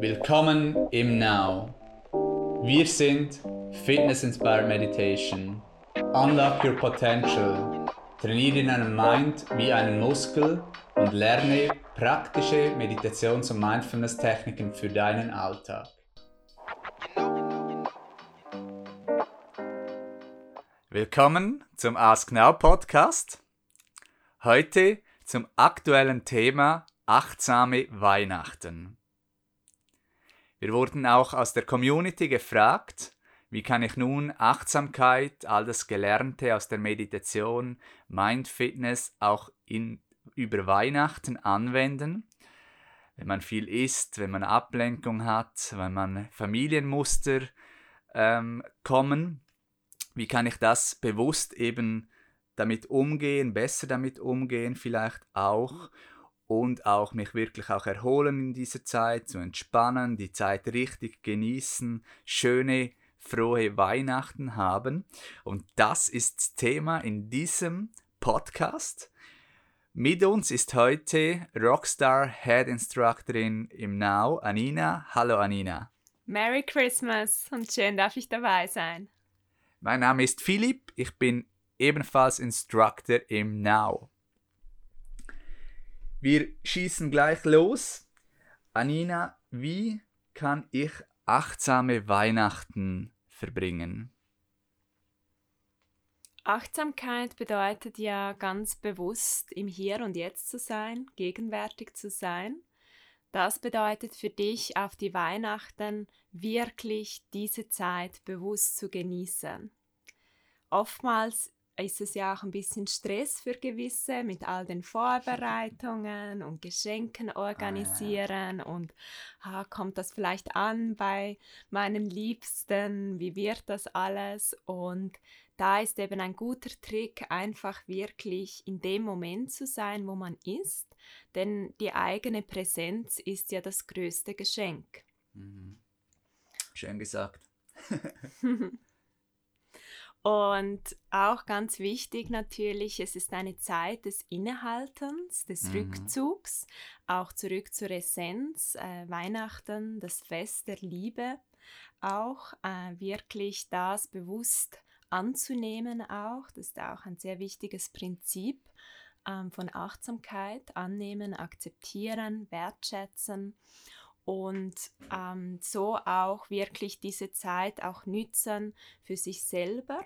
Willkommen im Now. Wir sind Fitness Inspired Meditation. Unlock your potential. Trainiere deinen Mind wie einen Muskel und lerne praktische Meditations- und Mindfulness-Techniken für deinen Alltag. Willkommen zum Ask Now Podcast. Heute zum aktuellen Thema achtsame Weihnachten. Wir wurden auch aus der Community gefragt, wie kann ich nun Achtsamkeit, all das Gelernte aus der Meditation, Mindfitness auch in, über Weihnachten anwenden? Wenn man viel isst, wenn man Ablenkung hat, wenn man Familienmuster ähm, kommen, wie kann ich das bewusst eben damit umgehen, besser damit umgehen vielleicht auch und auch mich wirklich auch erholen in dieser Zeit, zu entspannen, die Zeit richtig genießen, schöne, frohe Weihnachten haben. Und das ist Thema in diesem Podcast. Mit uns ist heute Rockstar Head Instructorin im Now, Anina. Hallo Anina. Merry Christmas und schön darf ich dabei sein. Mein Name ist Philipp, ich bin ebenfalls Instructor im Now. Wir schießen gleich los. Anina, wie kann ich achtsame Weihnachten verbringen? Achtsamkeit bedeutet ja ganz bewusst im Hier und Jetzt zu sein, gegenwärtig zu sein. Das bedeutet für dich auf die Weihnachten wirklich diese Zeit bewusst zu genießen. Oftmals ist es ja auch ein bisschen Stress für gewisse mit all den Vorbereitungen und Geschenken organisieren und ah, kommt das vielleicht an bei meinen Liebsten, wie wird das alles und da ist eben ein guter Trick, einfach wirklich in dem Moment zu sein, wo man ist, denn die eigene Präsenz ist ja das größte Geschenk. Mhm. Schön gesagt. Und auch ganz wichtig natürlich, es ist eine Zeit des Innehaltens, des mhm. Rückzugs, auch zurück zur Essenz, äh, Weihnachten, das Fest der Liebe, auch äh, wirklich das bewusst anzunehmen auch, das ist auch ein sehr wichtiges Prinzip ähm, von Achtsamkeit, annehmen, akzeptieren, wertschätzen und ähm, so auch wirklich diese Zeit auch nützen für sich selber.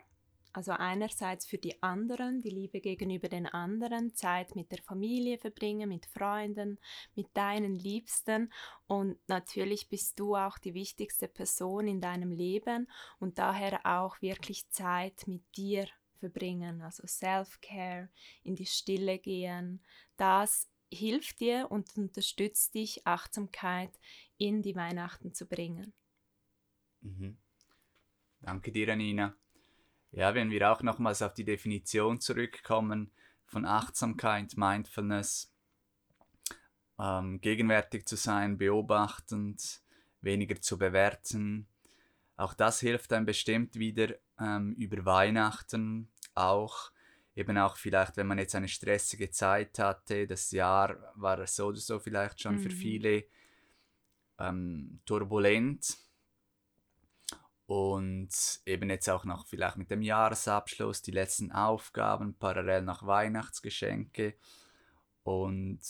Also einerseits für die anderen, die Liebe gegenüber den anderen, Zeit mit der Familie verbringen, mit Freunden, mit deinen Liebsten und natürlich bist du auch die wichtigste Person in deinem Leben und daher auch wirklich Zeit mit dir verbringen, also Self-Care, in die Stille gehen. Das hilft dir und unterstützt dich, Achtsamkeit in die Weihnachten zu bringen. Mhm. Danke dir, Anina. Ja, wenn wir auch nochmals auf die Definition zurückkommen von Achtsamkeit, Mindfulness, ähm, gegenwärtig zu sein, beobachtend, weniger zu bewerten. Auch das hilft einem bestimmt wieder ähm, über Weihnachten auch eben auch vielleicht, wenn man jetzt eine stressige Zeit hatte, das Jahr war so oder so vielleicht schon mhm. für viele ähm, turbulent und eben jetzt auch noch vielleicht mit dem Jahresabschluss, die letzten Aufgaben, parallel noch Weihnachtsgeschenke. Und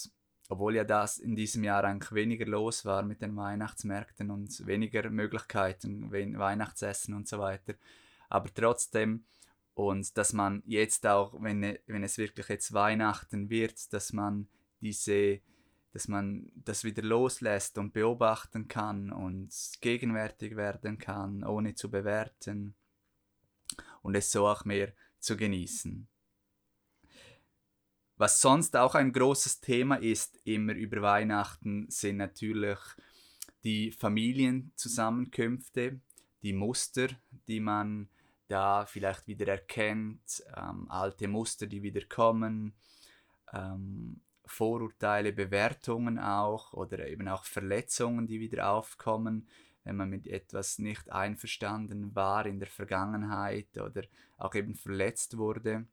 obwohl ja das in diesem Jahr eigentlich weniger los war mit den Weihnachtsmärkten und weniger Möglichkeiten, Weihnachtsessen und so weiter, aber trotzdem und dass man jetzt auch, wenn, wenn es wirklich jetzt Weihnachten wird, dass man diese, dass man das wieder loslässt und beobachten kann und gegenwärtig werden kann, ohne zu bewerten und es so auch mehr zu genießen. Was sonst auch ein großes Thema ist, immer über Weihnachten, sind natürlich die Familienzusammenkünfte, die Muster, die man da vielleicht wieder erkennt, ähm, alte Muster, die wieder kommen, ähm, Vorurteile, Bewertungen auch oder eben auch Verletzungen, die wieder aufkommen, wenn man mit etwas nicht einverstanden war in der Vergangenheit oder auch eben verletzt wurde.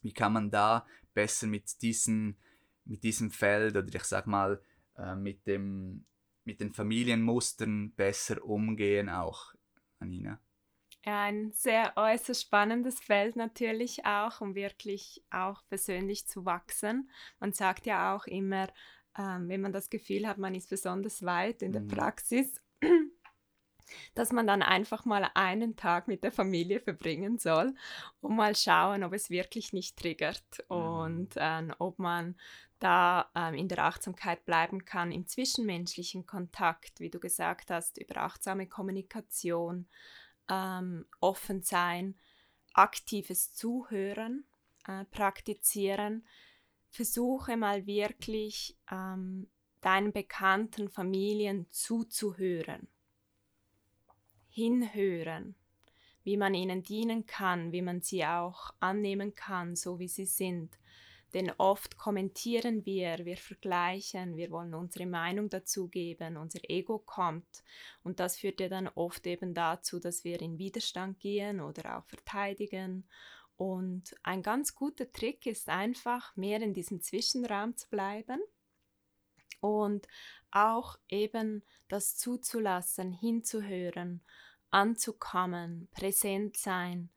Wie kann man da besser mit, diesen, mit diesem Feld oder ich sag mal äh, mit dem mit den Familienmustern besser umgehen auch, Anina? Ein sehr äußerst spannendes Feld natürlich auch, um wirklich auch persönlich zu wachsen. Man sagt ja auch immer, ähm, wenn man das Gefühl hat, man ist besonders weit in mhm. der Praxis, dass man dann einfach mal einen Tag mit der Familie verbringen soll und mal schauen, ob es wirklich nicht triggert mhm. und äh, ob man da ähm, in der Achtsamkeit bleiben kann, im zwischenmenschlichen Kontakt, wie du gesagt hast, über achtsame Kommunikation, ähm, offen sein, aktives Zuhören äh, praktizieren. Versuche mal wirklich ähm, deinen bekannten Familien zuzuhören hinhören, wie man ihnen dienen kann, wie man sie auch annehmen kann, so wie sie sind. Denn oft kommentieren wir, wir vergleichen, wir wollen unsere Meinung dazugeben, unser Ego kommt und das führt ja dann oft eben dazu, dass wir in Widerstand gehen oder auch verteidigen. Und ein ganz guter Trick ist einfach, mehr in diesem Zwischenraum zu bleiben und auch eben das zuzulassen, hinzuhören, anzukommen, präsent sein,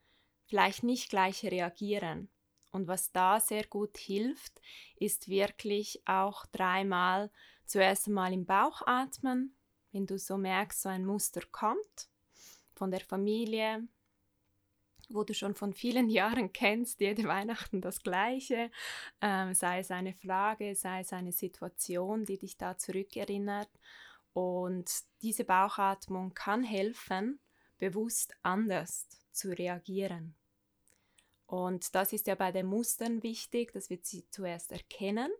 vielleicht nicht gleich reagieren. Und was da sehr gut hilft, ist wirklich auch dreimal zuerst einmal im Bauch atmen, wenn du so merkst, so ein Muster kommt von der Familie, wo du schon von vielen Jahren kennst, jede Weihnachten das Gleiche, ähm, sei es eine Frage, sei es eine Situation, die dich da zurückerinnert. Und diese Bauchatmung kann helfen, bewusst anders zu reagieren. Und das ist ja bei den Mustern wichtig, dass wir sie zuerst erkennen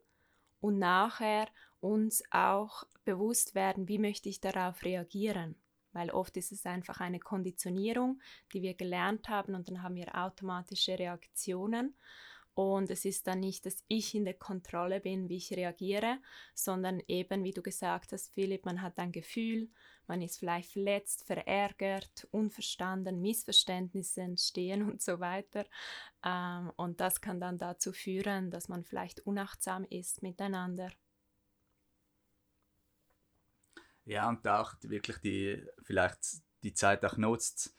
und nachher uns auch bewusst werden, wie möchte ich darauf reagieren weil oft ist es einfach eine Konditionierung, die wir gelernt haben und dann haben wir automatische Reaktionen. Und es ist dann nicht, dass ich in der Kontrolle bin, wie ich reagiere, sondern eben, wie du gesagt hast, Philipp, man hat ein Gefühl, man ist vielleicht verletzt, verärgert, unverstanden, Missverständnisse entstehen und so weiter. Ähm, und das kann dann dazu führen, dass man vielleicht unachtsam ist miteinander. Ja, und auch wirklich die, vielleicht die Zeit auch nutzt,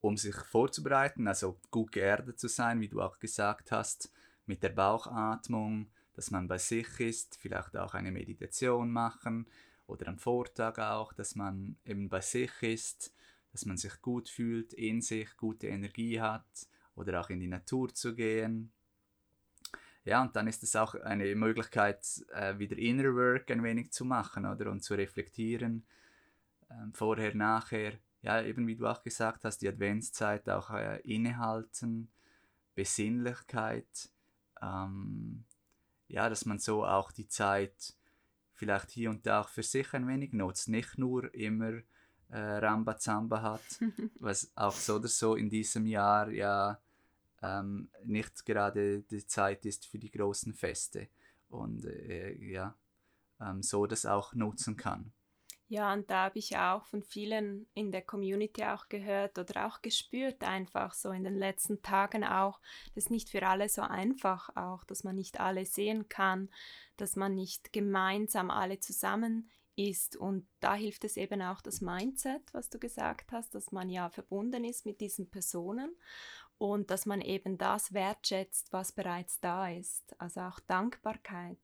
um sich vorzubereiten, also gut geerdet zu sein, wie du auch gesagt hast, mit der Bauchatmung, dass man bei sich ist, vielleicht auch eine Meditation machen oder am Vortag auch, dass man eben bei sich ist, dass man sich gut fühlt, in sich gute Energie hat oder auch in die Natur zu gehen, ja, und dann ist es auch eine Möglichkeit, äh, wieder Inner Work ein wenig zu machen, oder? Und zu reflektieren, ähm, vorher, nachher. Ja, eben wie du auch gesagt hast, die Adventszeit auch äh, innehalten, Besinnlichkeit. Ähm, ja, dass man so auch die Zeit vielleicht hier und da auch für sich ein wenig nutzt. Nicht nur immer äh, Rambazamba hat, was auch so oder so in diesem Jahr ja ähm, nicht gerade die Zeit ist für die großen Feste und äh, ja, ähm, so das auch nutzen kann. Ja, und da habe ich auch von vielen in der Community auch gehört oder auch gespürt, einfach so in den letzten Tagen auch, das ist nicht für alle so einfach auch, dass man nicht alle sehen kann, dass man nicht gemeinsam alle zusammen ist. Und da hilft es eben auch das Mindset, was du gesagt hast, dass man ja verbunden ist mit diesen Personen und dass man eben das wertschätzt, was bereits da ist. Also auch Dankbarkeit,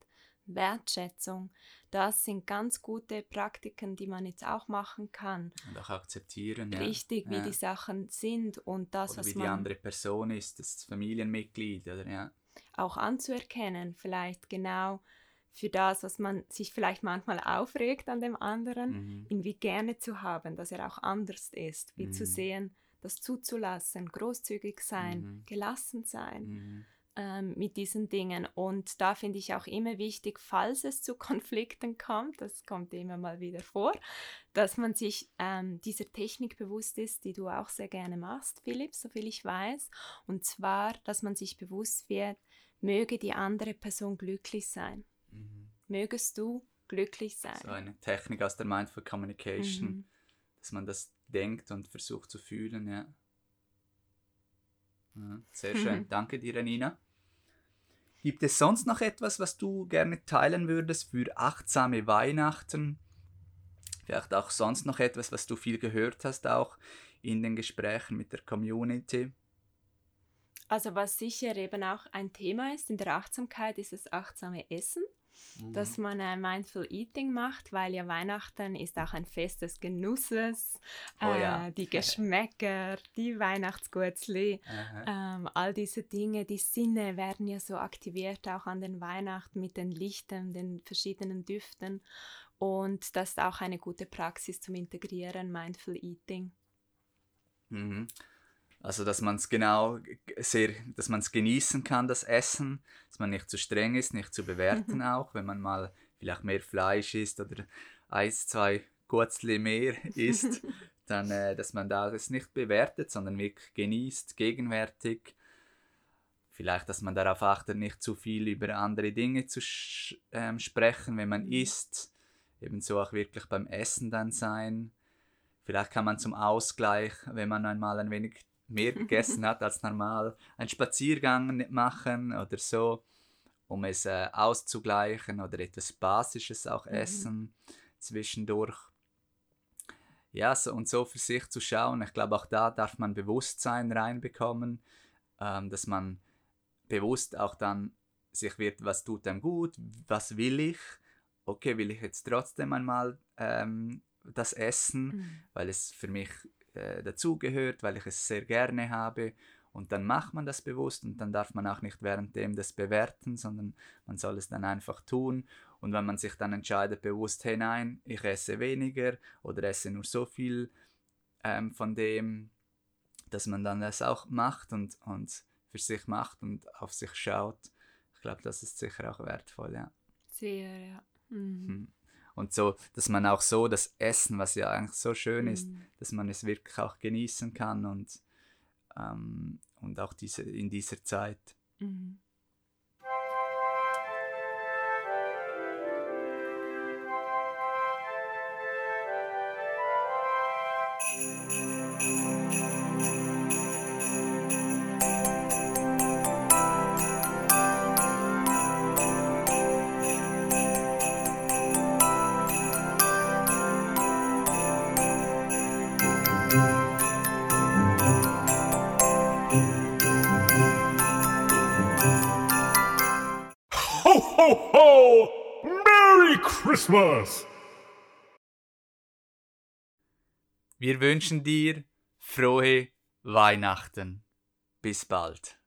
Wertschätzung, das sind ganz gute Praktiken, die man jetzt auch machen kann. Und auch akzeptieren. Richtig, ja. wie ja. die Sachen sind und das, oder was wie man... die andere Person ist, das Familienmitglied, oder ja. Auch anzuerkennen, vielleicht genau für das, was man sich vielleicht manchmal aufregt an dem anderen, mhm. ihn wie gerne zu haben, dass er auch anders ist, wie mhm. zu sehen, das zuzulassen, großzügig sein, mhm. gelassen sein mhm. Mit diesen Dingen. Und da finde ich auch immer wichtig, falls es zu Konflikten kommt, das kommt immer mal wieder vor, dass man sich ähm, dieser Technik bewusst ist, die du auch sehr gerne machst, Philipp, soviel ich weiß. Und zwar, dass man sich bewusst wird, möge die andere Person glücklich sein. Mhm. Mögest du glücklich sein. So eine Technik aus der Mindful Communication, mhm. dass man das denkt und versucht zu fühlen, ja. Ja sehr schön. Danke dir, Nina. Gibt es sonst noch etwas, was du gerne teilen würdest für achtsame Weihnachten? Vielleicht auch sonst noch etwas, was du viel gehört hast, auch in den Gesprächen mit der Community. Also was sicher eben auch ein Thema ist in der Achtsamkeit, ist das achtsame Essen dass man äh, Mindful Eating macht, weil ja Weihnachten ist auch ein Fest des Genusses. Oh, äh, ja. Die Geschmäcker, die Weihnachtsgurzli, ähm, all diese Dinge, die Sinne werden ja so aktiviert auch an den Weihnachten mit den Lichtern, den verschiedenen Düften. Und das ist auch eine gute Praxis zum Integrieren, Mindful Eating. Mhm. Also, dass man es genau sehr, dass man es genießen kann, das Essen, dass man nicht zu streng ist, nicht zu bewerten auch, wenn man mal vielleicht mehr Fleisch isst oder eins, zwei Gurzli mehr isst, dann, äh, dass man da das nicht bewertet, sondern wirklich genießt, gegenwärtig. Vielleicht, dass man darauf achtet, nicht zu viel über andere Dinge zu ähm, sprechen, wenn man mhm. isst. Ebenso auch wirklich beim Essen dann sein. Vielleicht kann man zum Ausgleich, wenn man einmal ein wenig mehr gegessen hat als normal, einen Spaziergang machen oder so, um es äh, auszugleichen oder etwas Basisches auch mhm. essen zwischendurch. Ja, so, und so für sich zu schauen. Ich glaube, auch da darf man Bewusstsein reinbekommen, ähm, dass man bewusst auch dann sich wird, was tut einem gut, was will ich. Okay, will ich jetzt trotzdem einmal ähm, das essen, mhm. weil es für mich äh, dazugehört, weil ich es sehr gerne habe. Und dann macht man das bewusst und dann darf man auch nicht währenddem das bewerten, sondern man soll es dann einfach tun. Und wenn man sich dann entscheidet, bewusst, hey nein, ich esse weniger oder esse nur so viel ähm, von dem, dass man dann das auch macht und, und für sich macht und auf sich schaut. Ich glaube, das ist sicher auch wertvoll, ja. Sehr, ja. Mhm. Hm. Und so, dass man auch so das Essen, was ja eigentlich so schön ist, mhm. dass man es wirklich auch genießen kann und, ähm, und auch diese, in dieser Zeit. Mhm. Christmas! Wir wünschen dir frohe Weihnachten. Bis bald.